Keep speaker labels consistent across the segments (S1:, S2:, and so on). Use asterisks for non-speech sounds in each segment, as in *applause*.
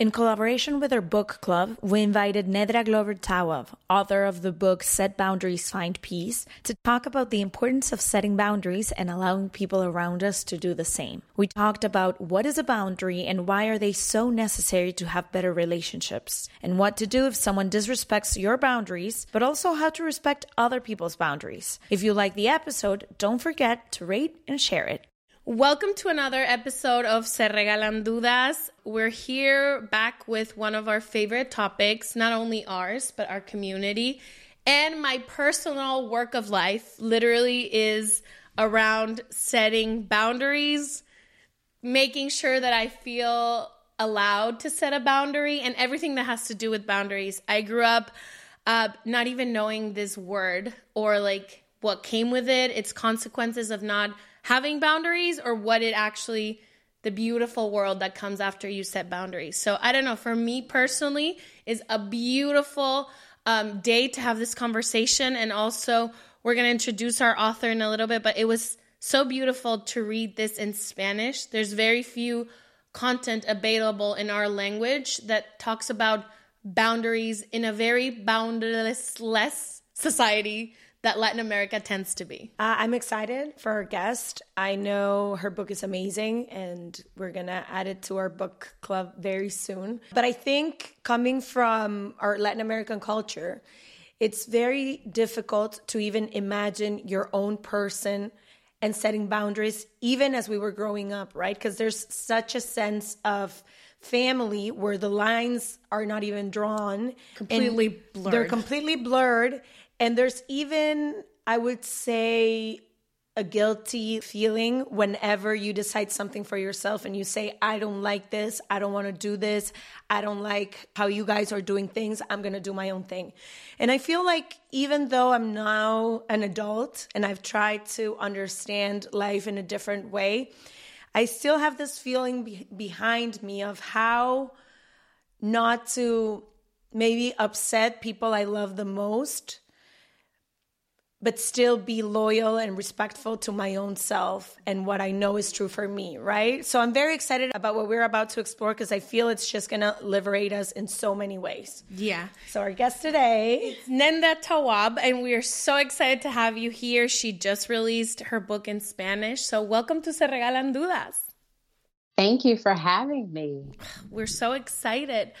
S1: In collaboration with our book club, we invited Nedra Glover Tawwab, author of the book Set Boundaries, Find Peace, to talk about the importance of setting boundaries and allowing people around us to do the same. We talked about what is a boundary and why are they so necessary to have better relationships, and what to do if someone disrespects your boundaries, but also how to respect other people's boundaries. If you like the episode, don't forget to rate and share it.
S2: Welcome to another episode of Se Regalan Dudas. We're here back with one of our favorite topics, not only ours, but our community. And my personal work of life literally is around setting boundaries, making sure that I feel allowed to set a boundary, and everything that has to do with boundaries. I grew up uh, not even knowing this word or like what came with it, its consequences of not having boundaries or what it actually the beautiful world that comes after you set boundaries. So I don't know. For me personally, is a beautiful um, day to have this conversation, and also we're gonna introduce our author in a little bit. But it was so beautiful to read this in Spanish. There's very few content available in our language that talks about boundaries in a very boundless less society that Latin America tends to be.
S1: Uh, I'm excited for our guest. I know her book is amazing, and we're gonna add it to our book club very soon. But I think coming from our Latin American culture, it's very difficult to even imagine your own person and setting boundaries, even as we were growing up, right? Because there's such a sense of family where the lines are not even drawn,
S2: completely blurred.
S1: They're completely blurred and there's even, I would say, a guilty feeling whenever you decide something for yourself and you say, I don't like this, I don't want to do this, I don't like how you guys are doing things, I'm going to do my own thing. And I feel like even though I'm now an adult and I've tried to understand life in a different way, I still have this feeling be- behind me of how not to maybe upset people I love the most but still be loyal and respectful to my own self and what I know is true for me, right? So I'm very excited about what we're about to explore because I feel it's just gonna liberate us in so many ways.
S2: Yeah.
S1: So our guest today
S2: is Nedra Tawwab, and we are so excited to have you here. She just released her book in Spanish. So welcome to Se Regalan Dudas.
S3: Thank you for having me.
S2: We're so excited.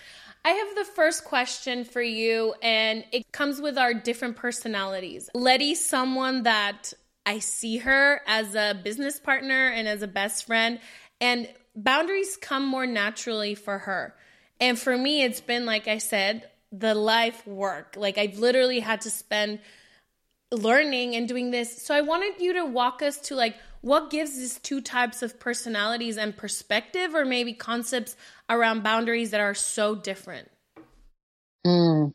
S2: I have the first question for you, and it comes with our different personalities. Letty's someone that I see her as a business partner and as a best friend, and boundaries come more naturally for her. And for me, it's been, like I said, the life work. Like I've literally had to spend learning and doing this. So I wanted you to walk us to like what gives these two types of personalities and perspective or maybe concepts around boundaries that are so different?
S3: Mm.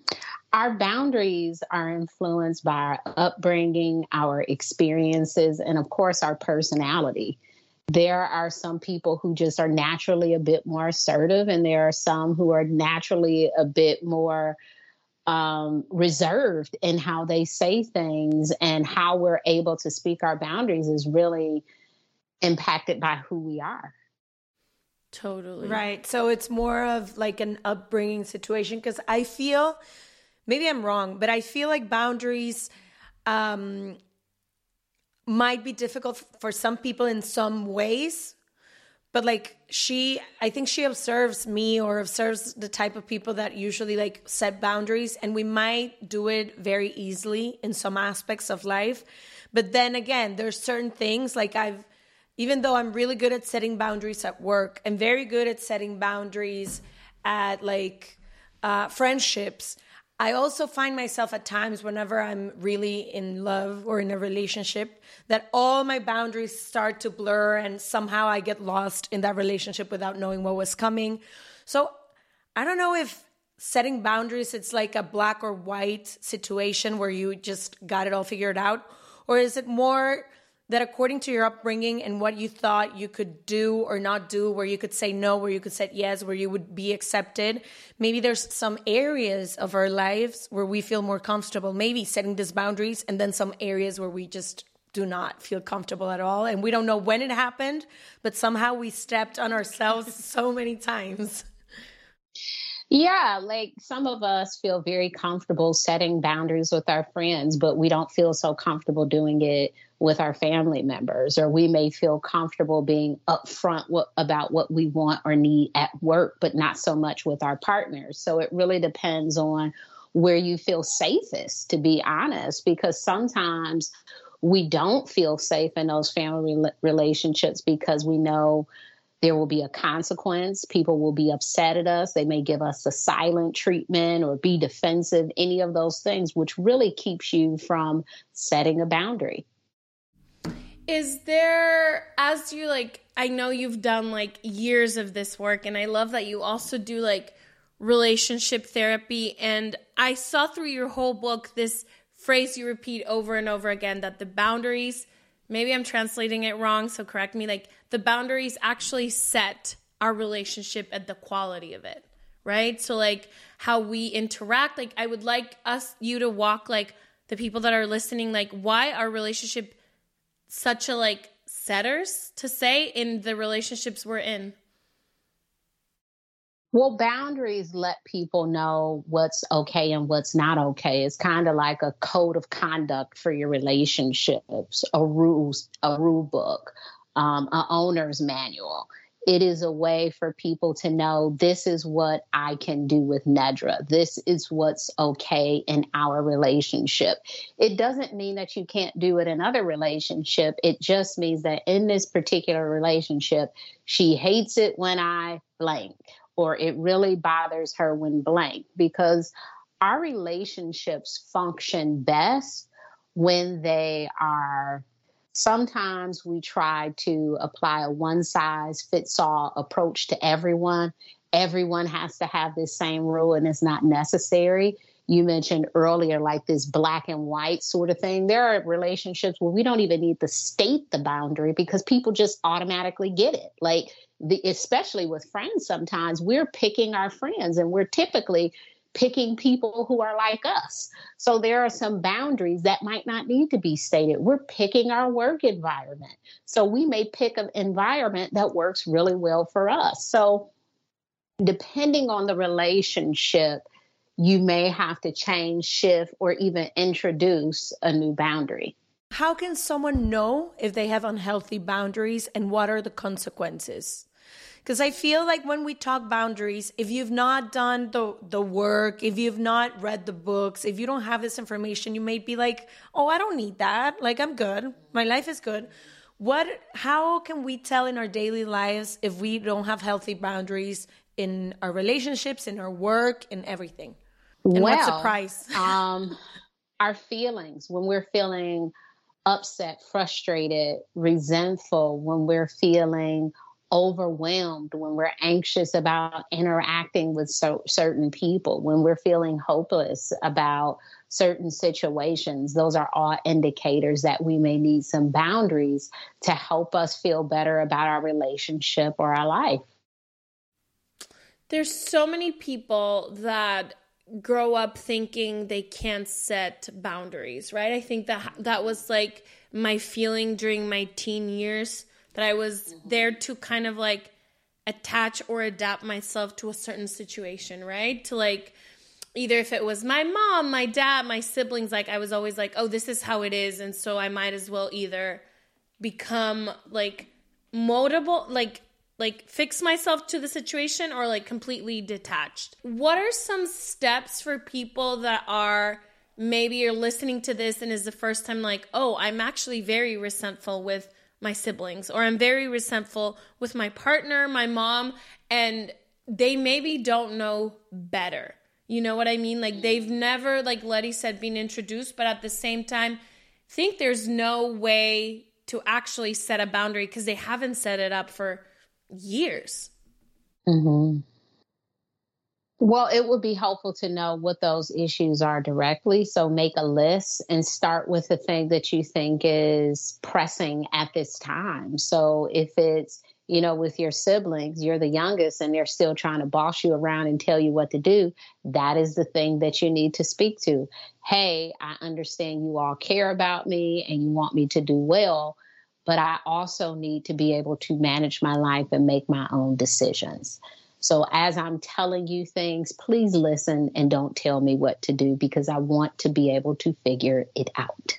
S3: Our boundaries are influenced by our upbringing, our experiences, and of course, our personality. There are some people who just are naturally a bit more assertive, and there are some who are naturally a bit more um, reserved in how they say things and how we're able to speak our boundaries is really impacted by who we are.
S2: Totally.
S1: Right. So it's more of like an upbringing situation because I feel, maybe I'm wrong, but I feel like boundaries um, might be difficult for some people in some ways but like she i think she observes me or observes the type of people that usually like set boundaries and we might do it very easily in some aspects of life. But then again there's certain things like i've even though i'm really good at setting boundaries at work i'm very good at setting boundaries at like uh, friendships I also find myself at times whenever I'm really in love or in a relationship that all my boundaries start to blur and somehow I get lost in that relationship without knowing what was coming. So I don't know if setting boundaries it's like a black or white situation where you just got it all figured out or is it more that according to your upbringing and what you thought you could do or not do, where you could say no, where you could say yes, where you would be accepted, maybe there's some areas of our lives where we feel more comfortable, maybe setting these boundaries, and then some areas where we just do not feel comfortable at all. And we don't know when it happened, but somehow we stepped on ourselves *laughs* so many times.
S3: Yeah, like some of us feel very comfortable setting boundaries with our friends, but we don't feel so comfortable doing it with our family members, or we may feel comfortable being upfront about what we want or need at work, but not so much with our partners. So it really depends on where you feel safest, to be honest, because sometimes we don't feel safe in those family relationships because we know there will be a consequence. People will be upset at us. They may give us a silent treatment or be defensive, any of those things, which really keeps you from setting a boundary.
S2: Is there, as you like, I know you've done like years of this work, and I love that you also do like relationship therapy. And I saw through your whole book this phrase you repeat over and over again that the boundaries, maybe I'm translating it wrong, so correct me, like the boundaries actually set our relationship and the quality of it, right? So, like how we interact, like I would like us, you to walk like the people that are listening, like why our relationship such a like setters to say in the relationships we're in?
S3: Well, boundaries let people know what's okay and what's not okay. It's kind of like a code of conduct for your relationships, a rules, a rule book, um, a owner's manual it is a way for people to know this is what I can do with Nedra. This is what's okay in our relationship. It doesn't mean that you can't do it in other relationship. It just means that in this particular relationship, she hates it when I blank or it really bothers her when blank because our relationships function best when they are sometimes we try to apply a one size fits all approach to everyone. Everyone has to have this same rule, and it's not necessary. You mentioned earlier, like this black and white sort of thing. There are relationships where we don't even need to state the boundary because people just automatically get it. Like, the, especially with friends, sometimes we're picking our friends, and we're typically picking people who are like us. So there are some boundaries that might not need to be stated. We're picking our work environment. So we may pick an environment that works really well for us. So depending on the relationship, you may have to change, shift, or even introduce a new boundary.
S1: How can someone know if they have unhealthy boundaries and what are the consequences? Because I feel like when we talk boundaries, if you've not done the, the work, if you've not read the books, if you don't have this information, you may be like, oh, I don't need that. Like, I'm good. My life is good. What, how can we tell in our daily lives if we don't have healthy boundaries in our relationships, in our work, in everything? And
S3: well,
S1: what's the price?
S3: um, our feelings when we're feeling upset, frustrated, resentful, when we're feeling overwhelmed, when we're anxious about interacting with so, certain people, when we're feeling hopeless about certain situations, those are all indicators that we may need some boundaries to help us feel better about our relationship or our life.
S2: There's so many people that grow up thinking they can't set boundaries, right? I think that that was like my feeling during my teen years that I was mm-hmm. there to kind of like attach or adapt myself to a certain situation, right? To like either if it was my mom, my dad, my siblings, like I was always like, oh, this is how it is. And so I might as well either become like moldable, like like fix myself to the situation or like completely detached. What are some steps for people that are maybe you're listening to this and is the first time like, oh, I'm actually very resentful with my siblings or I'm very resentful with my partner, my mom, and they maybe don't know better. You know what I mean? Like they've never, like Letty said, been introduced, but at the same time, think there's no way to actually set a boundary because they haven't set it up for years.
S3: Mm-hmm. Well, it would be helpful to know what those issues are directly. So make a list and start with the thing that you think is pressing at this time. So if it's, you know, with your siblings, you're the youngest and they're still trying to boss you around and tell you what to do, that is the thing that you need to speak to. Hey, I understand you all care about me and you want me to do well, but I also need to be able to manage my life and make my own decisions. So as I'm telling you things, please listen and don't tell me what to do because I want to be able to figure it out.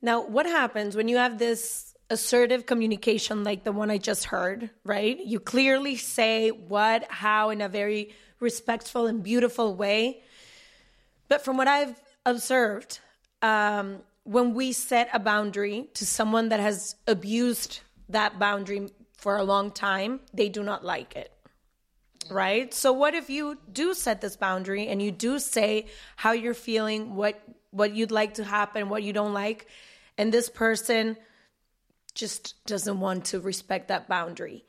S1: Now, what happens when you have this assertive communication like the one I just heard, right? You clearly say what, how in a very respectful and beautiful way. But from what I've observed, um, when we set a boundary to someone that has abused that boundary for a long time, they do not like it right? So what if you do set this boundary and you do say how you're feeling, what what you'd like to happen, what you don't like, and this person just doesn't want to respect that boundary.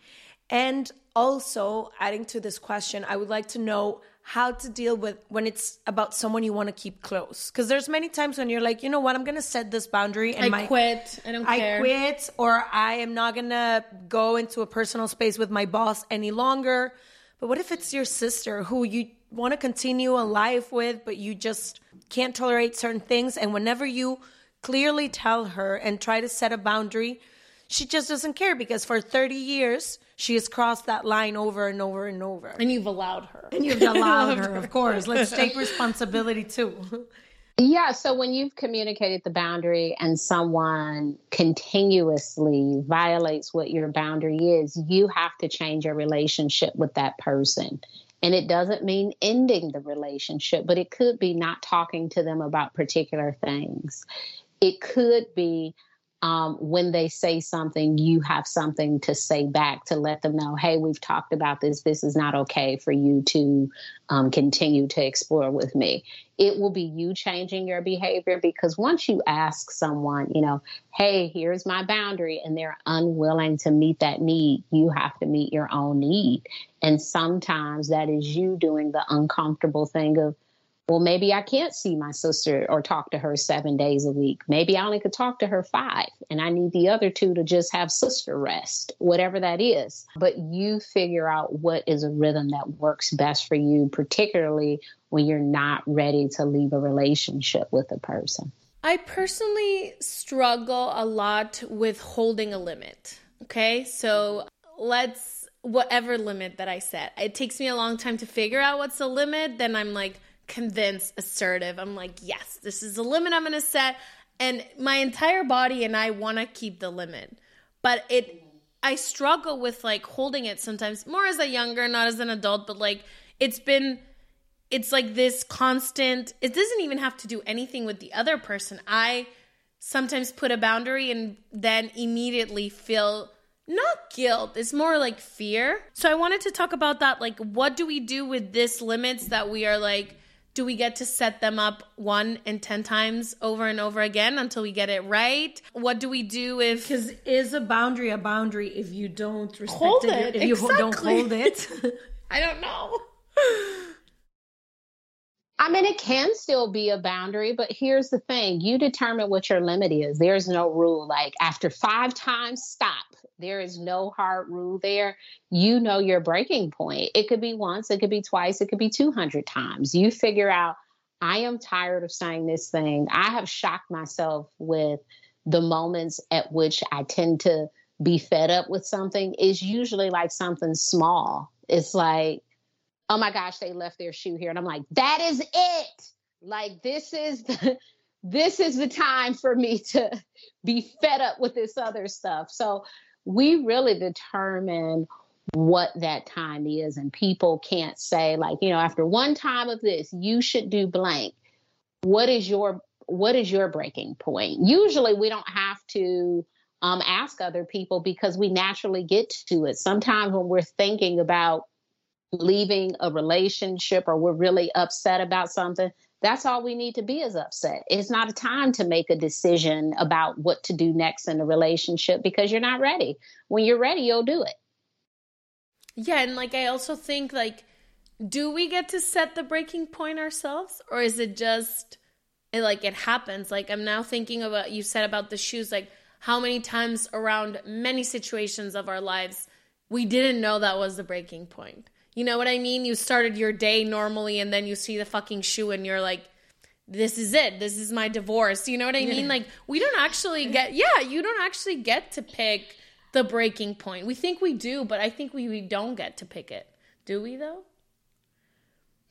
S1: And also, adding to this question, I would like to know how to deal with when it's about someone you want to keep close. Because there's many times when you're like, you know what, I'm gonna set this boundary and
S2: I
S1: my,
S2: quit. I don't care.
S1: I quit, or I am not gonna go into a personal space with my boss any longer but what if it's your sister who you want to continue a life with, but you just can't tolerate certain things? And whenever you clearly tell her and try to set a boundary, she just doesn't care because for 30 years, she has crossed that line over and over and over.
S2: And you've allowed her.
S1: And you've allowed *laughs* her, of course. Let's take responsibility too.
S3: Yeah. So when you've communicated the boundary and someone continuously violates what your boundary is, you have to change your relationship with that person. And it doesn't mean ending the relationship, but it could be not talking to them about particular things. It could be um, when they say something, you have something to say back to let them know, hey, we've talked about this. This is not okay for you to um, continue to explore with me. It will be you changing your behavior because once you ask someone, you know, hey, here's my boundary, and they're unwilling to meet that need, you have to meet your own need. And sometimes that is you doing the uncomfortable thing of, well, maybe I can't see my sister or talk to her seven days a week. Maybe I only could talk to her five, and I need the other two to just have sister rest, whatever that is. But you figure out what is a rhythm that works best for you, particularly when you're not ready to leave a relationship with a person.
S2: I personally struggle a lot with holding a limit. Okay, so let's whatever limit that I set. It takes me a long time to figure out what's the limit. Then I'm like, convinced, assertive. I'm like, yes, this is the limit I'm going to set. And my entire body and I want to keep the limit. But it, I struggle with like holding it sometimes more as a younger, not as an adult, but like it's been, it's like this constant, it doesn't even have to do anything with the other person. I sometimes put a boundary and then immediately feel not guilt it's more like fear so i wanted to talk about that like what do we do with this limits that we are like do we get to set them up one and 10 times over and over again until we get it right? What do we do if.
S1: Because is a boundary a boundary if you don't respect
S2: hold
S1: it?
S2: it
S1: If you
S2: exactly.
S1: don't hold it? *laughs*
S2: I don't know.
S3: I mean, it can still be a boundary, but here's the thing you determine what your limit is. There's no rule like after five times, stop. There is no hard rule there. You know your breaking point. It could be once, it could be twice, it could be 200 times. You figure out, I am tired of saying this thing. I have shocked myself with the moments at which I tend to be fed up with something. Is usually like something small. It's like, oh my gosh, they left their shoe here. And I'm like, that is it. Like, this is the. This is the time for me to be fed up with this other stuff. So, we really determine what that time is and people can't say like you know after one time of this you should do blank. What is your what is your breaking point? Usually we don't have to um, ask other people because we naturally get to it. Sometimes when we're thinking about leaving a relationship or we're really upset about something, that's all we need to be is upset. It's not a time to make a decision about what to do next in the relationship because you're not ready. When you're ready, you'll do it.
S2: Yeah, and like I also think like do we get to set the breaking point ourselves or is it just it, like it happens? Like I'm now thinking about you said about the shoes like how many times around many situations of our lives we didn't know that was the breaking point. You know what I mean? You started your day normally and then you see the fucking shoe and you're like, this is it. This is my divorce. You know what I mean? Like, we don't actually get, yeah, you don't actually get to pick the breaking point. We think we do, but I think we, we don't get to pick it. Do we, though?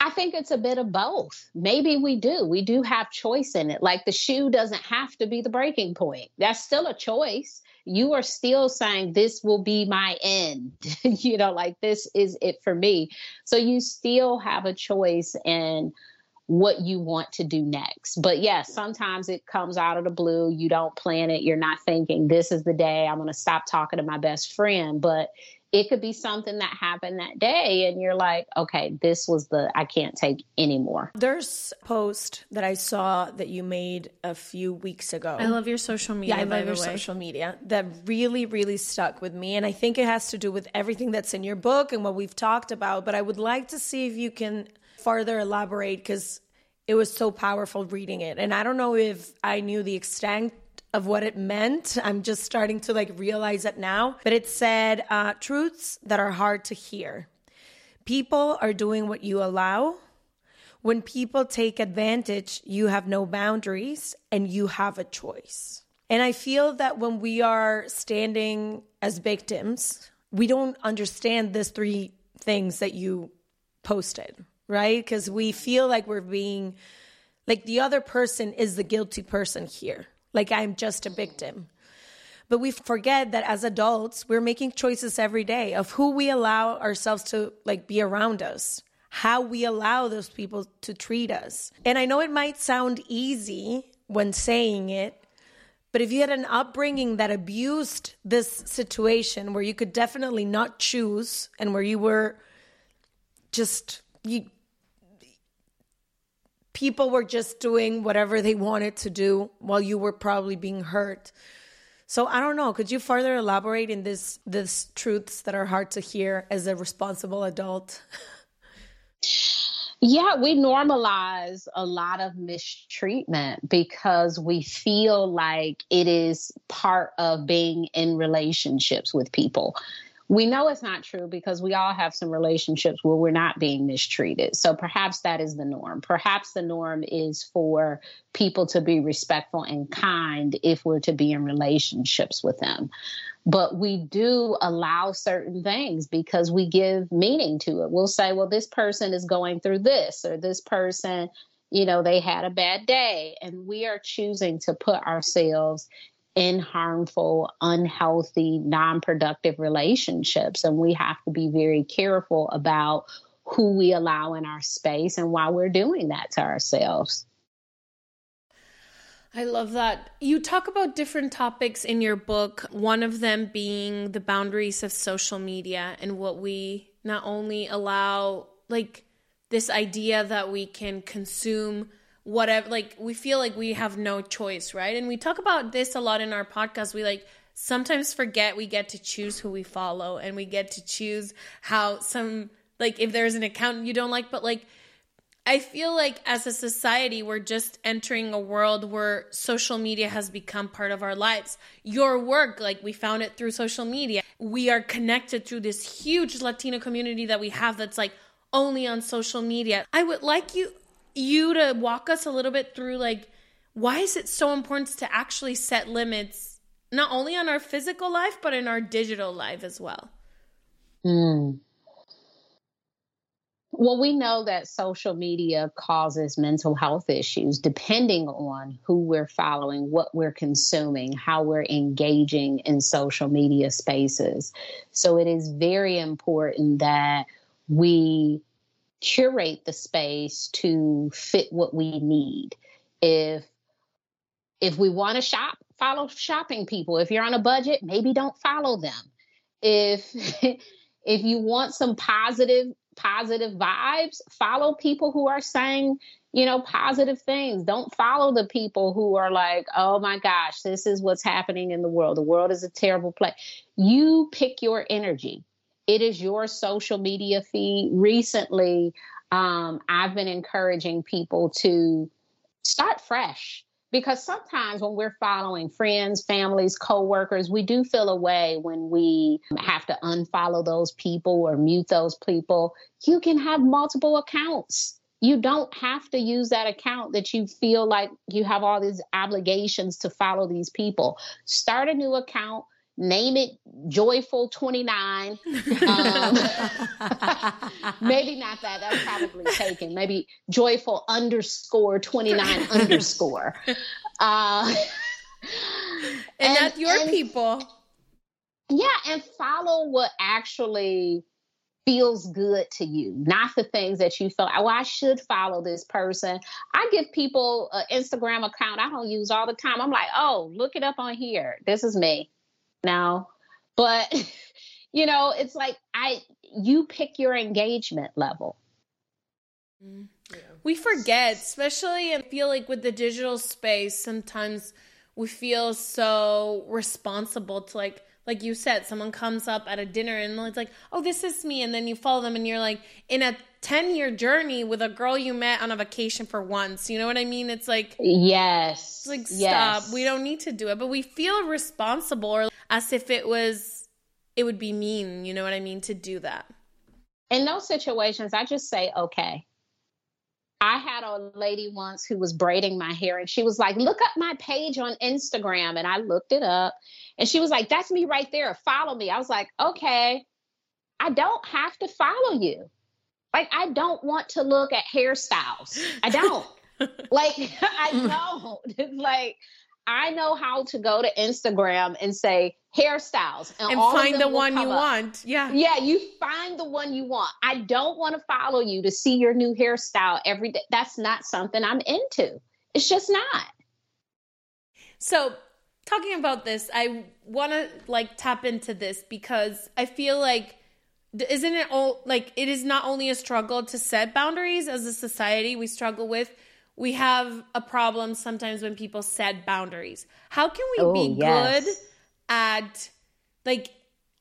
S3: I think it's a bit of both. Maybe we do. We do have choice in it. Like the shoe doesn't have to be the breaking point. That's still a choice you are still saying this will be my end *laughs* you know like this is it for me so you still have a choice in what you want to do next but yes sometimes it comes out of the blue you don't plan it you're not thinking this is the day i'm going to stop talking to my best friend but it could be something that happened that day and you're like okay this was the i can't take anymore.
S1: There's a post that i saw that you made a few weeks ago.
S2: I love your social media
S1: yeah i love your way. social media. That really really stuck with me and i think it has to do with everything that's in your book and what we've talked about but i would like to see if you can further elaborate because it was so powerful reading it and i don't know if i knew the extent of what it meant. I'm just starting to like realize it now. But it said uh, truths that are hard to hear. People are doing what you allow. When people take advantage, you have no boundaries and you have a choice. And I feel that when we are standing as victims, we don't understand these three things that you posted, right? Because we feel like we're being like the other person is the guilty person here like I'm just a victim. But we forget that as adults, we're making choices every day of who we allow ourselves to like be around us, how we allow those people to treat us. And I know it might sound easy when saying it, but if you had an upbringing that abused this situation where you could definitely not choose and where you were just you people were just doing whatever they wanted to do while you were probably being hurt. So I don't know. Could you further elaborate in this this truths that are hard to hear as a responsible adult? *laughs*
S3: Yeah, we normalize a lot of mistreatment because we feel like it is part of being in relationships with people we know it's not true because we all have some relationships where we're not being mistreated. So perhaps that is the norm. Perhaps the norm is for people to be respectful and kind if we're to be in relationships with them. But we do allow certain things because we give meaning to it. We'll say, well, this person is going through this, or this person, you know, they had a bad day. And we are choosing to put ourselves in harmful, unhealthy, non productive relationships. And we have to be very careful about who we allow in our space and why we're doing that to ourselves.
S2: I love that. You talk about different topics in your book, one of them being the boundaries of social media and what we not only allow, like this idea that we can consume whatever like we feel like we have no choice right and we talk about this a lot in our podcast we like sometimes forget we get to choose who we follow and we get to choose how some like if there's an account you don't like but like I feel like as a society, we're just entering a world where social media has become part of our lives. Your work, like we found it through social media. We are connected through this huge Latino community that we have that's like only on social media. I would like you you to walk us a little bit through like why is it so important to actually set limits not only on our physical life but in our digital life as well
S3: mm. well we know that social media causes mental health issues depending on who we're following what we're consuming how we're engaging in social media spaces so it is very important that we curate the space to fit what we need. If if we want to shop, follow shopping people. If you're on a budget, maybe don't follow them. If *laughs* if you want some positive positive vibes, follow people who are saying, you know, positive things. Don't follow the people who are like, oh my gosh, this is what's happening in the world. The world is a terrible place. You pick your energy. It is your social media feed. Recently, um, I've been encouraging people to start fresh because sometimes when we're following friends, families, coworkers, we do feel a way when we have to unfollow those people or mute those people. You can have multiple accounts. You don't have to use that account that you feel like you have all these obligations to follow these people. Start a new account name it joyful 29 um, *laughs* maybe not that. That's probably taken. Maybe joyful underscore 29 *laughs* underscore. Uh,
S2: and, and that's your and, people.
S3: Yeah and follow what actually feels good to you, not the things that you feel, oh, I should follow this person. I give people an Instagram account. I don't use all the time. I'm like, oh, look it up on here. This is me now. But *laughs* you know, it's like I you pick your engagement level.
S2: We forget, especially and feel like with the digital space, sometimes we feel so responsible to like like you said, someone comes up at a dinner and it's like, oh, this is me. And then you follow them and you're like in a 10 year journey with a girl you met on a vacation for once. You know what I mean? It's like,
S3: yes.
S2: It's like, stop.
S3: Yes.
S2: We don't need to do it. But we feel responsible or as if it was, it would be mean. You know what I mean? To do that.
S3: In those situations, I just say, okay. I had a lady once who was braiding my hair and she was like, look up my page on Instagram. And I looked it up and she was like, That's me right there. Follow me. I was like, Okay, I don't have to follow you. Like, I don't want to look at hairstyles. I don't. *laughs* like, *laughs* I don't. *laughs* Like, I know how to go to Instagram and say hairstyles
S2: and, and find the one you up. want. Yeah.
S3: Yeah, you find the one you want. I don't want to follow you to see your new hairstyle every day. That's not something I'm into. It's just not.
S2: So talking about this, I want to like tap into this because I feel like isn't it all like it is not only a struggle to set boundaries as a society we struggle with we have a problem sometimes when people set boundaries how can we oh, be yes. good at like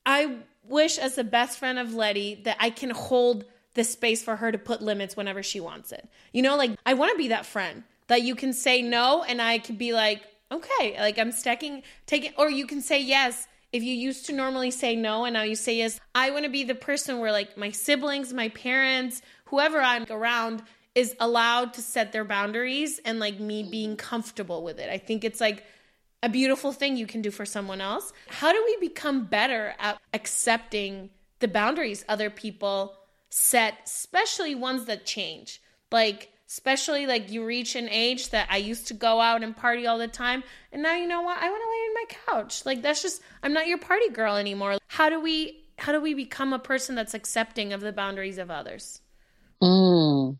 S2: i wish as the best friend of letty that i can hold the space for her to put limits whenever she wants it you know like i want to be that friend that you can say no and i could be like okay, like I'm stacking, taking, or you can say yes. If you used to normally say no and now you say yes, I want to be the person where like my siblings, my parents, whoever I'm around is allowed to set their boundaries and like me being comfortable with it. I think it's like a beautiful thing you can do for someone else. How do we become better at accepting the boundaries other people set, especially ones that change? Like, especially like you reach an age that I used to go out and party all the time and now you know what I want to lay in my couch like that's just I'm not your party girl anymore how do we how do we become a person that's accepting of the boundaries of others
S3: mm.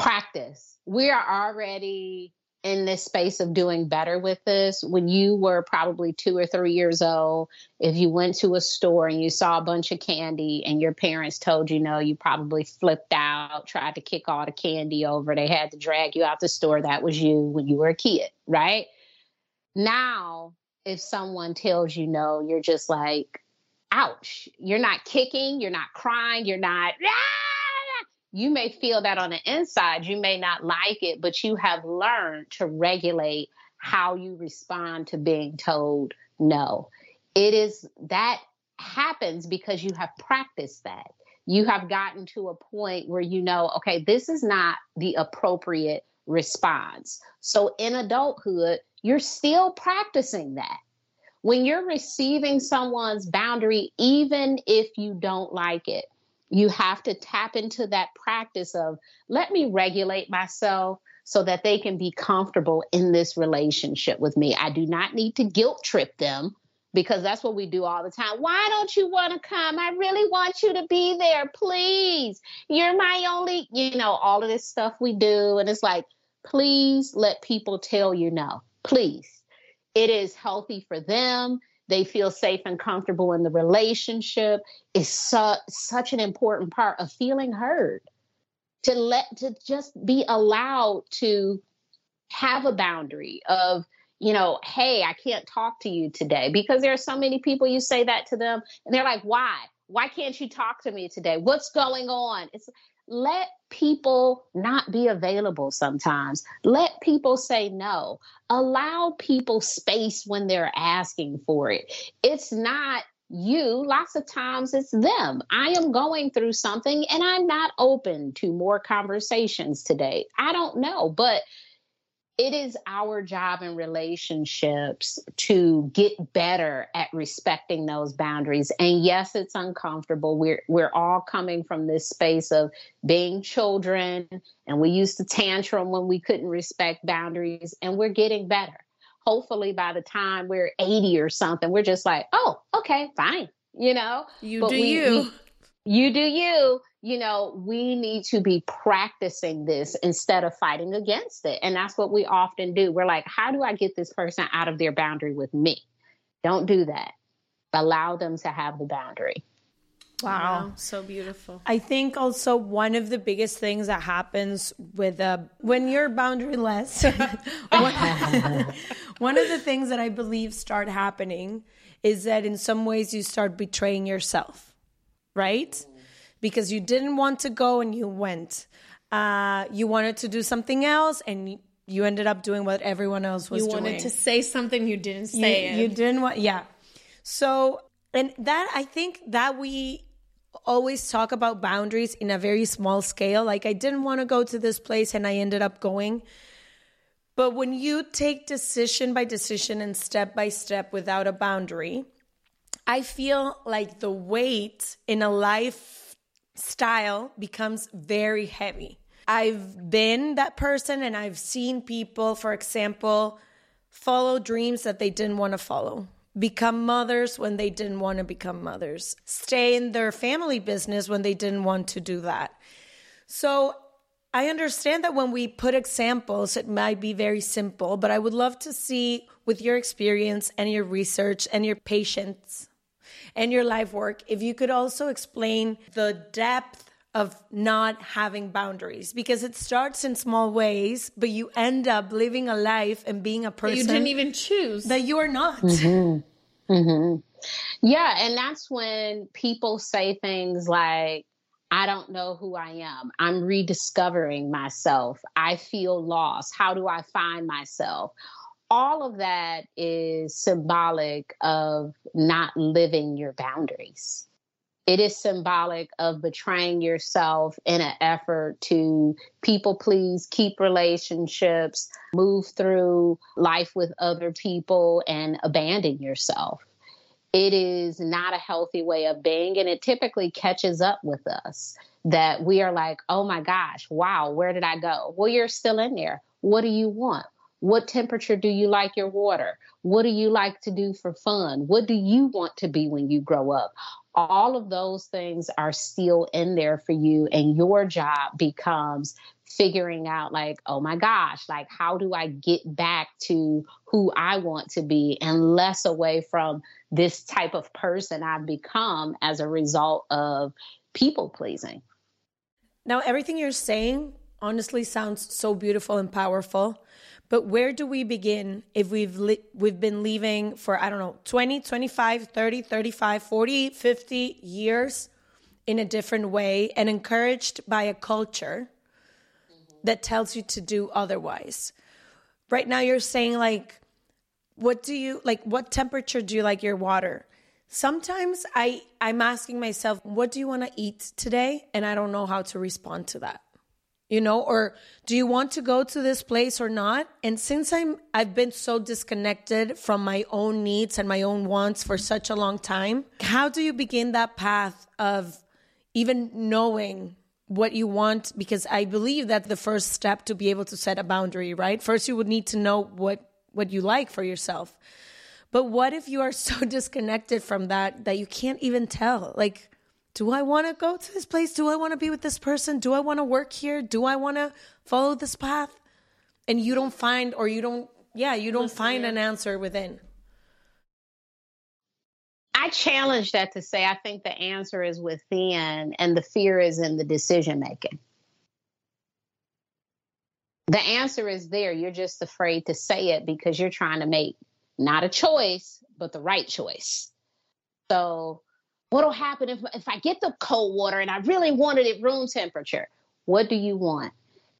S3: Practice. We are already in this space of doing better with this. When you were probably two or three years old if you went to a store and you saw a bunch of candy and your parents told you no you probably flipped out tried to kick all the candy over. They had to drag you out the store. That was you when you were a kid right? Now if someone tells you no you're just like ouch. You're not kicking. You're not crying. You're not ah! You may feel that on the inside, you may not like it, but you have learned to regulate how you respond to being told no. It is that happens because you have practiced that. You have gotten to a point where you know, okay, this is not the appropriate response. So in adulthood, you're still practicing that. When you're receiving someone's boundary, even if you don't like it, you have to tap into that practice of let me regulate myself so that they can be comfortable in this relationship with me. I do not need to guilt trip them because that's what we do all the time. Why don't you want to come? I really want you to be there. Please. You're my only, you know, all of this stuff we do. And it's like, please let people tell you no. Please. It is healthy for them they feel safe and comfortable in the relationship is su- such an important part of feeling heard. To let to just be allowed to have a boundary of you know hey i can't talk to you today because there are so many people you say that to them and they're like why? Why can't you talk to me today? What's going on? It's let people not be available sometimes. Let people say no. Allow people space when they're asking for it. It's not you, lots of times it's them. I am going through something and I'm not open to more conversations today. I don't know, but it is our job in relationships to get better at respecting those boundaries. And yes it's uncomfortable. We're we're all coming from this space of being children and we used to tantrum when we couldn't respect boundaries and we're getting better. Hopefully by the time we're 80 or something we're just like oh okay fine you know?
S2: You but do we, you. we,
S3: you do you you know, we need to be practicing this instead of fighting against it. And that's what we often do. We're like, how do I get this person out of their boundary with me? Don't do that. Allow them to have the boundary.
S2: Wow. wow. so beautiful.
S1: I think also one of the biggest things that happens with a when you're boundaryless, *laughs* one, *laughs* one of the things that I believe start happening is that in some ways you start betraying yourself, right? because you didn't want to go and you went. Uh, you wanted to do something else and you ended up doing what everyone else was
S2: doing.
S1: You
S2: wanted to say something you didn't say.
S1: You, you didn't want, yeah. So, and that I think that we always talk about boundaries in a very small scale. Like I didn't want to go to this place and I ended up going. But when you take decision by decision and step by step without a boundary, I feel like the weight in a life style becomes very heavy. I've been that person and I've seen people, for example, follow dreams that they didn't want to follow, become mothers when they didn't want to become mothers, stay in their family business when they didn't want to do that. So I understand that when we put examples, it might be very simple, but I would love to see with your experience and your research and your patience and your life work, if you could also explain the depth of not having boundaries because it starts in small ways, but you end up living a life and being a person
S2: you didn't even choose
S1: that you are not.
S3: Mm-hmm. Mm-hmm. Yeah, and that's when people say things like, I don't know who I am. I'm rediscovering myself. I feel lost. How do I find myself? All of that is symbolic of not living your boundaries. It is symbolic of betraying yourself in an effort to people please, keep relationships, move through life with other people, and abandon yourself. It is not a healthy way of being, and it typically catches up with us that we are like, oh my gosh, wow, where did I go? Well, you're still in there. What do you want? What temperature do you like your water? What do you like to do for fun? What do you want to be when you grow up? All of those things are still in there for you, and your job becomes figuring out, like, oh my gosh, like, how do I get back to who I want to be and less away from this type of person I've become as a result of people pleasing?
S1: Now, everything you're saying honestly sounds so beautiful and powerful. But where do we begin if we've li- we've been leaving for I don't know 20, 25, 30, 35, 40, 50 years in a different way and encouraged by a culture that tells you to do otherwise. Right now you're saying like what do you like what temperature do you like your water? Sometimes I I'm asking myself what do you want to eat today and I don't know how to respond to that you know or do you want to go to this place or not? And since i'm i've been so disconnected from my own needs and my own wants for such a long time how do you begin that path of even knowing what you want? Because i believe that the first step to be able to set a boundary right? First you would need to know what what you like for yourself. But what if you are so *laughs* disconnected from that that you can't even tell? Like do I want to go to this place? Do I want to be with this person? Do I want to work here? Do I want to follow this path? And you don't find, or you don't, yeah, you don't Listen, find yeah. an answer within.
S3: I challenge that to say I think the answer is within and the fear is in the decision making. The answer is there. You're just afraid to say it because you're trying to make not a choice, but the right choice. So, what'll happen if, if I get the cold water and I really wanted it room temperature? What do you want?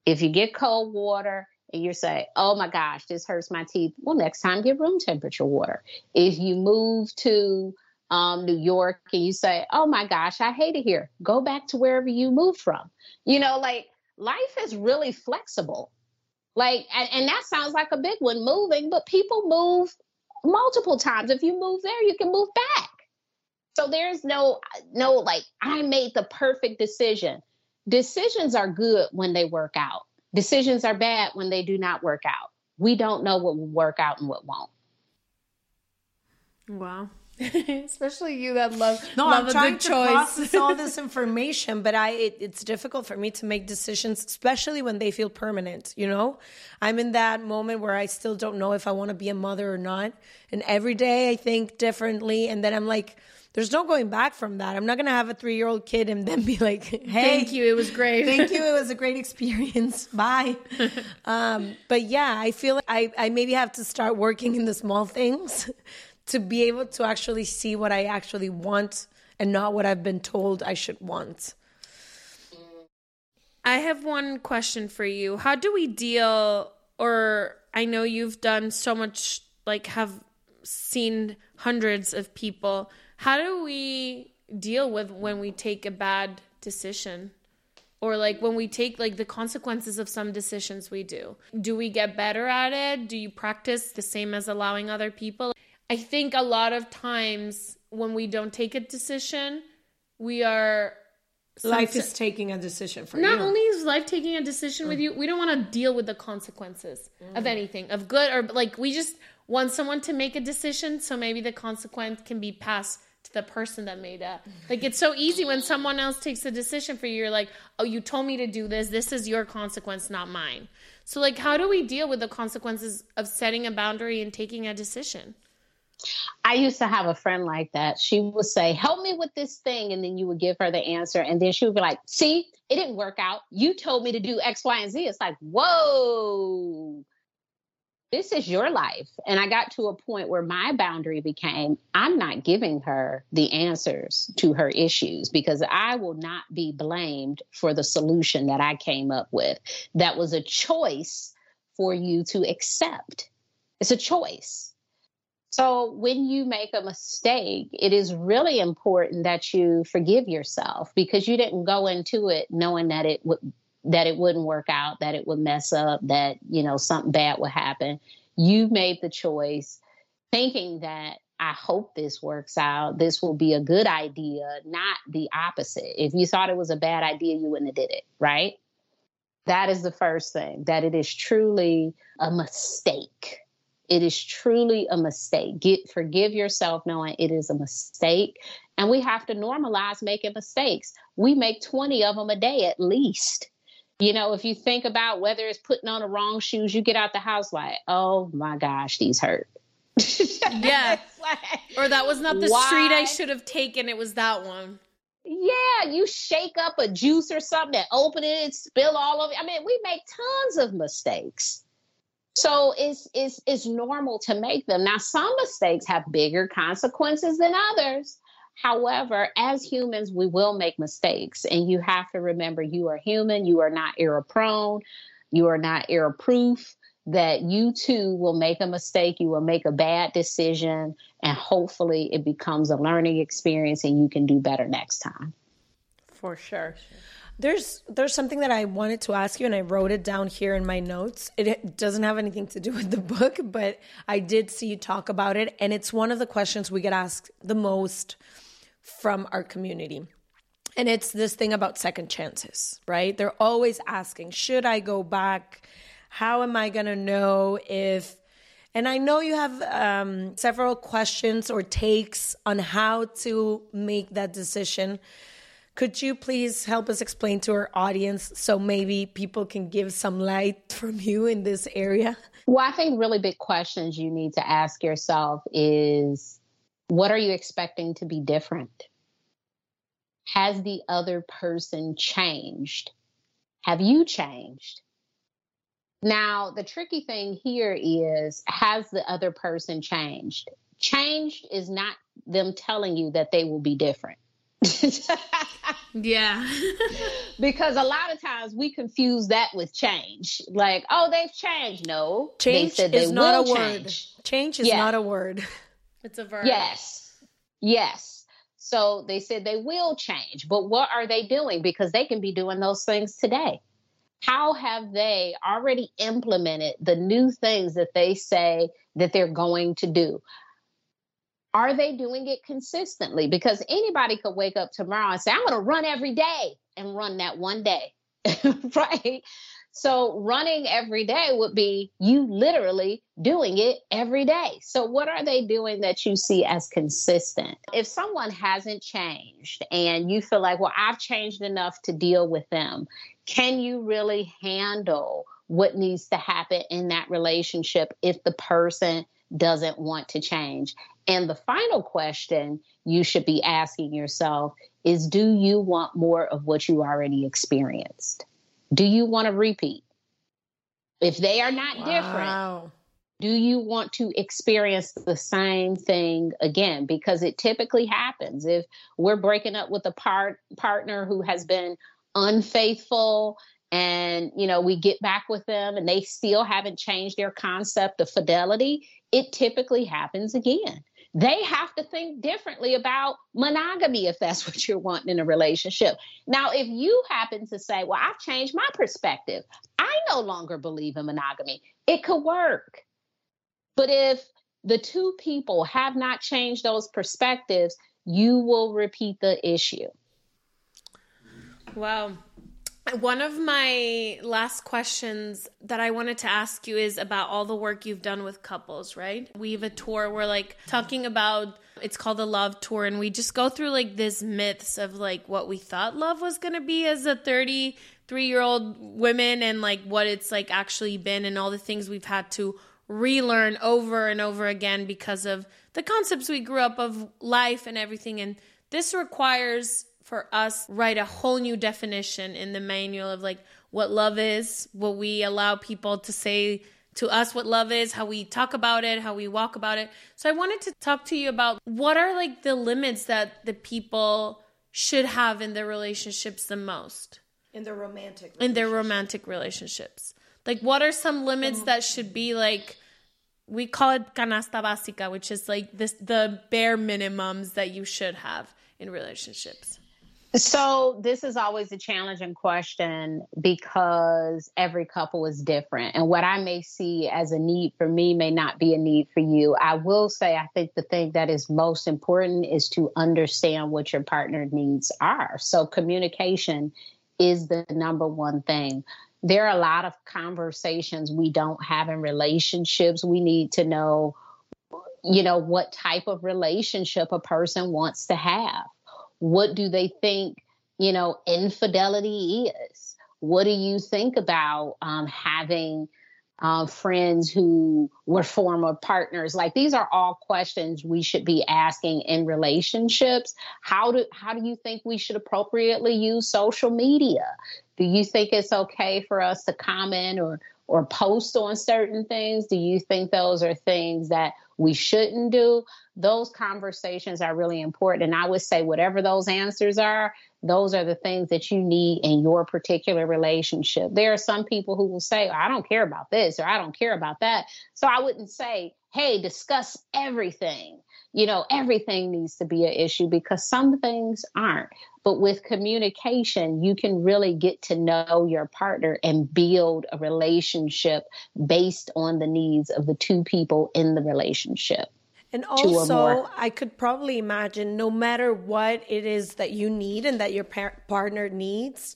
S3: If you get cold water and you say, oh my gosh, this hurts my teeth, well, next time get room temperature water. If you move to um, New York and you say, oh my gosh, I hate it here, go back to wherever you moved from. You know, like life is really flexible. Like, and, and that sounds like a big one moving, but people move multiple times. If you move there, you can move back. So there's no, no, like, I made the perfect decision. Decisions are good when they work out Decisions are bad when they do not work out. We don't know what will work out and what won't.
S2: Wow. *laughs* Especially you that love
S1: no,
S2: love
S1: I'm trying to choice. process all this *laughs* information, but I it, it's difficult for me to make decisions, especially when they feel permanent. You know, I'm in that moment where I still don't know if I want to be a mother or not, and every day I think differently, and then I'm like, there's no going back from that. I'm not going to have a three year old kid and then be like, hey,
S2: thank you. It was great.
S1: thank you. It *laughs* was a great experience. *laughs* Bye. um, but yeah, I feel like I, I maybe have to start working in the small things *laughs* to be able to actually see what I actually want and not what I've been told I should want.
S2: I have one question for you. How do we deal, or I know you've done so much, like, have seen hundreds of people how do we deal with when we take a bad decision? Or like when we take like the consequences of some decisions we do. Do we get better at it? Do you practice the same as allowing other people? I think a lot of times when we don't take a decision, we are
S1: life is taking a decision for
S2: not
S1: you.
S2: Not only is life taking a decision mm. with you, we don't want to deal with the consequences mm. of anything, of good or like we just want someone to make a decision so maybe the consequence can be passed to the person that made it. Like it's so easy when someone else takes a decision for you. You're like, oh, you told me to do this. This is your consequence, not mine. So like, how do we deal with the consequences of setting a boundary and taking a decision?
S3: I used to have a friend like that. She would say, Help me with this thing. And then you would give her the answer. And then she would be like, See, it didn't work out. You told me to do X, Y, and Z. It's like, Whoa, this is your life. And I got to a point where my boundary became I'm not giving her the answers to her issues because I will not be blamed for the solution that I came up with. That was a choice for you to accept. It's a choice. So when you make a mistake, it is really important that you forgive yourself because you didn't go into it knowing that it would that it wouldn't work out, that it would mess up, that, you know, something bad would happen. You made the choice thinking that I hope this works out. This will be a good idea, not the opposite. If you thought it was a bad idea, you wouldn't have did it, right? That is the first thing, that it is truly a mistake. It is truly a mistake. Get forgive yourself knowing it is a mistake. And we have to normalize making mistakes. We make 20 of them a day at least. You know, if you think about whether it's putting on the wrong shoes, you get out the house like, oh my gosh, these hurt. *laughs*
S2: yeah. like, or that was not the why? street I should have taken. It was that one.
S3: Yeah, you shake up a juice or something and open it and spill all over. I mean, we make tons of mistakes. So it's it's it's normal to make them. Now some mistakes have bigger consequences than others. However, as humans, we will make mistakes, and you have to remember you are human, you are not error prone, you are not error proof. That you too will make a mistake, you will make a bad decision, and hopefully it becomes a learning experience and you can do better next time.
S1: For sure. There's there's something that I wanted to ask you, and I wrote it down here in my notes. It doesn't have anything to do *laughs* with the book, but I did see you talk about it, and it's one of the questions we get asked the most from our community. And it's this thing about second chances, right? They're always asking, should I go back? How am I going to know if and I know you have um, several questions or takes on how to make that decision. Could you please help us explain to our audience so maybe people can give some light *laughs* from you in this area?
S3: Well, I think really big questions you need to ask yourself is What are you expecting to be different? Has the other person changed? Have you changed? Now, the tricky thing here is has the other person changed? Changed is not them telling you that they will be different. *laughs*
S2: yeah. *laughs*
S3: because a lot of times we confuse that with change. Like, oh, they've changed. No.
S1: Change
S3: they
S1: is
S3: they
S1: not a
S3: will
S1: word.
S3: change.
S1: Change is
S3: Yeah.
S1: not a word.
S2: It's a verb.
S3: Yes. Yes. So they said they will change, but what are they doing? Because they can be doing those things today. How have they already implemented the new things that they say that they're going to do? Are they doing it consistently? Because anybody could wake up tomorrow and say, I'm going to run every day and run that one day. *laughs* right? So running every day would be you literally doing it every day. So what are they doing that you see as consistent? If someone hasn't changed and you feel like, well, I've changed enough to deal with them, can you really handle what needs to happen in that relationship if the person doesn't want to change? And the final question you should be asking yourself is do you want more of what you already experienced? Do you want to repeat? If they are not different, do you want to experience the same thing again? Because it typically happens. If we're breaking up with a part partner who has been unfaithful and you know we get back with them and they still haven't changed their concept of fidelity, it typically happens again. They have to think differently about monogamy if that's *laughs* what you're wanting in a relationship. Now, if you happen to say, Well, I've changed my perspective, I no longer believe in monogamy, it could work. But if the two people have not changed those perspectives, you will repeat the issue.
S2: Wow. One of my last questions that I wanted to ask you is about all the work you've done with couples, right? We have a tour, we're like talking about it's called the love tour, and we just go through like this myths of like what we thought love was gonna be as a 33 year old women and like what it's like actually been and all the things we've had to relearn over and over again because of the concepts we grew up of life and everything. And this requires for us write a whole new definition in the manual of like what love is, what we allow people to say to us what love is, how we talk about it, how we walk about it. So I wanted to talk to you about what are like the limits that the people should have in their relationships the most
S1: In their romantic.
S2: in their romantic relationships. Like what are some limits mm-hmm. that should be like we call it canasta básica, which is like this the bare minimums that you should have in relationships.
S3: So, this is always a challenging question because every couple is different. And what I may see as a need for me may not be a need for you. I will say, I think the thing that is most important is to understand what your partner needs are. So, communication is the number one thing. There are a lot of conversations we don't have in relationships. We need to know, you know, what type of relationship a person wants to have what do they think you know infidelity is? What do you think about um, having uh, friends who were former partners? Like these are all questions we should be asking in relationships. How do how do you think we should appropriately use social media? Do you think it's okay for us to comment or or post on certain things? Do you think those are things that we shouldn't do. Those conversations are really important. And i would say whatever those answers are those are the things that you need in your particular relationship. There are some people who will say i don't care about this or i don't care about that. So i wouldn't say hey discuss everything you know everything needs to be an issue because some things aren't but with communication you can really get to know your partner and build a relationship based on the needs of the two people in the relationship
S1: And also. I could probably imagine no matter what it is that you need and that your par- partner needs,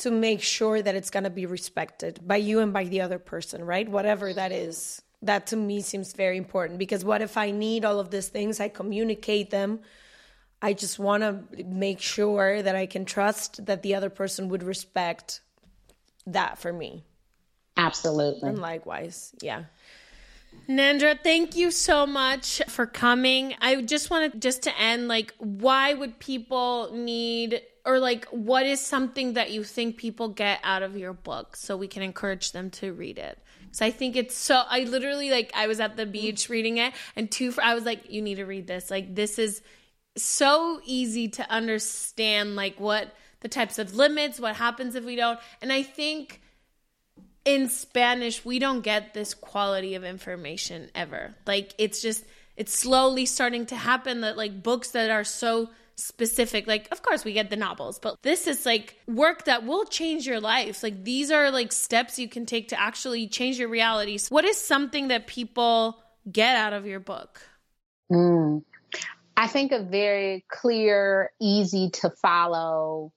S1: to make sure that it's going to be respected by you and by the other person, right? Whatever that is. That to me seems very important because what if I need all of these things? I communicate them. I just want to make sure that I can trust that the other person would respect that for me.
S3: absolutely
S1: And likewise, yeah.
S2: Nedra, thank you so much for coming. I just wanted just to end like why would people need or like what is something that you think people get out of your book so we can encourage them to read it? So I think it's so I literally like I was at the beach reading it and two I was like you need to read this. Like this is so easy to understand like what the types of limits, what happens if we don't. And I think in Spanish, we don't get this quality of information ever. Like it's just it's slowly starting to happen that like books that are so specific like of course we get the novels but this is like work that will change your life like these are like steps you can take to actually change your realities what is something that people get out of your book
S3: mm. i think a very clear easy to follow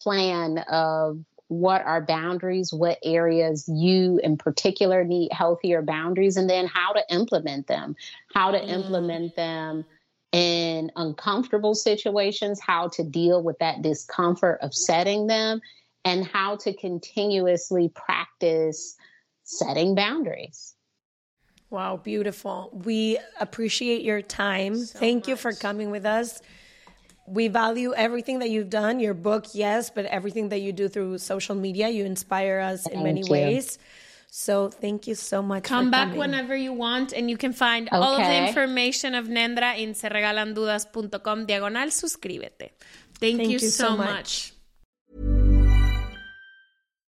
S3: plan of what are boundaries, what areas you in particular need healthier boundaries, and then how to implement them, how to mm. implement them in uncomfortable situations, how to deal with that discomfort of setting them, and how to continuously practice setting boundaries.
S1: Wow, beautiful. We appreciate your time. So Thank much. you for coming with us we value everything that you've done your book yes but everything that you do through social media you inspire us thank in many you. ways so thank you so much
S2: come back coming. whenever you want and you can find okay. all of the information of Nedra in seregalandudas.com diagonal suscríbete thank, thank you, you, so, so much.
S4: much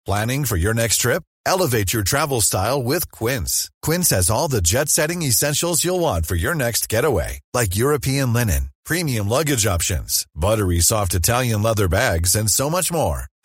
S4: planning for your next trip elevate your travel style with quince quince has all the jet setting essentials you'll want for your next getaway like european linen premium luggage options, buttery soft Italian leather bags, and so much more.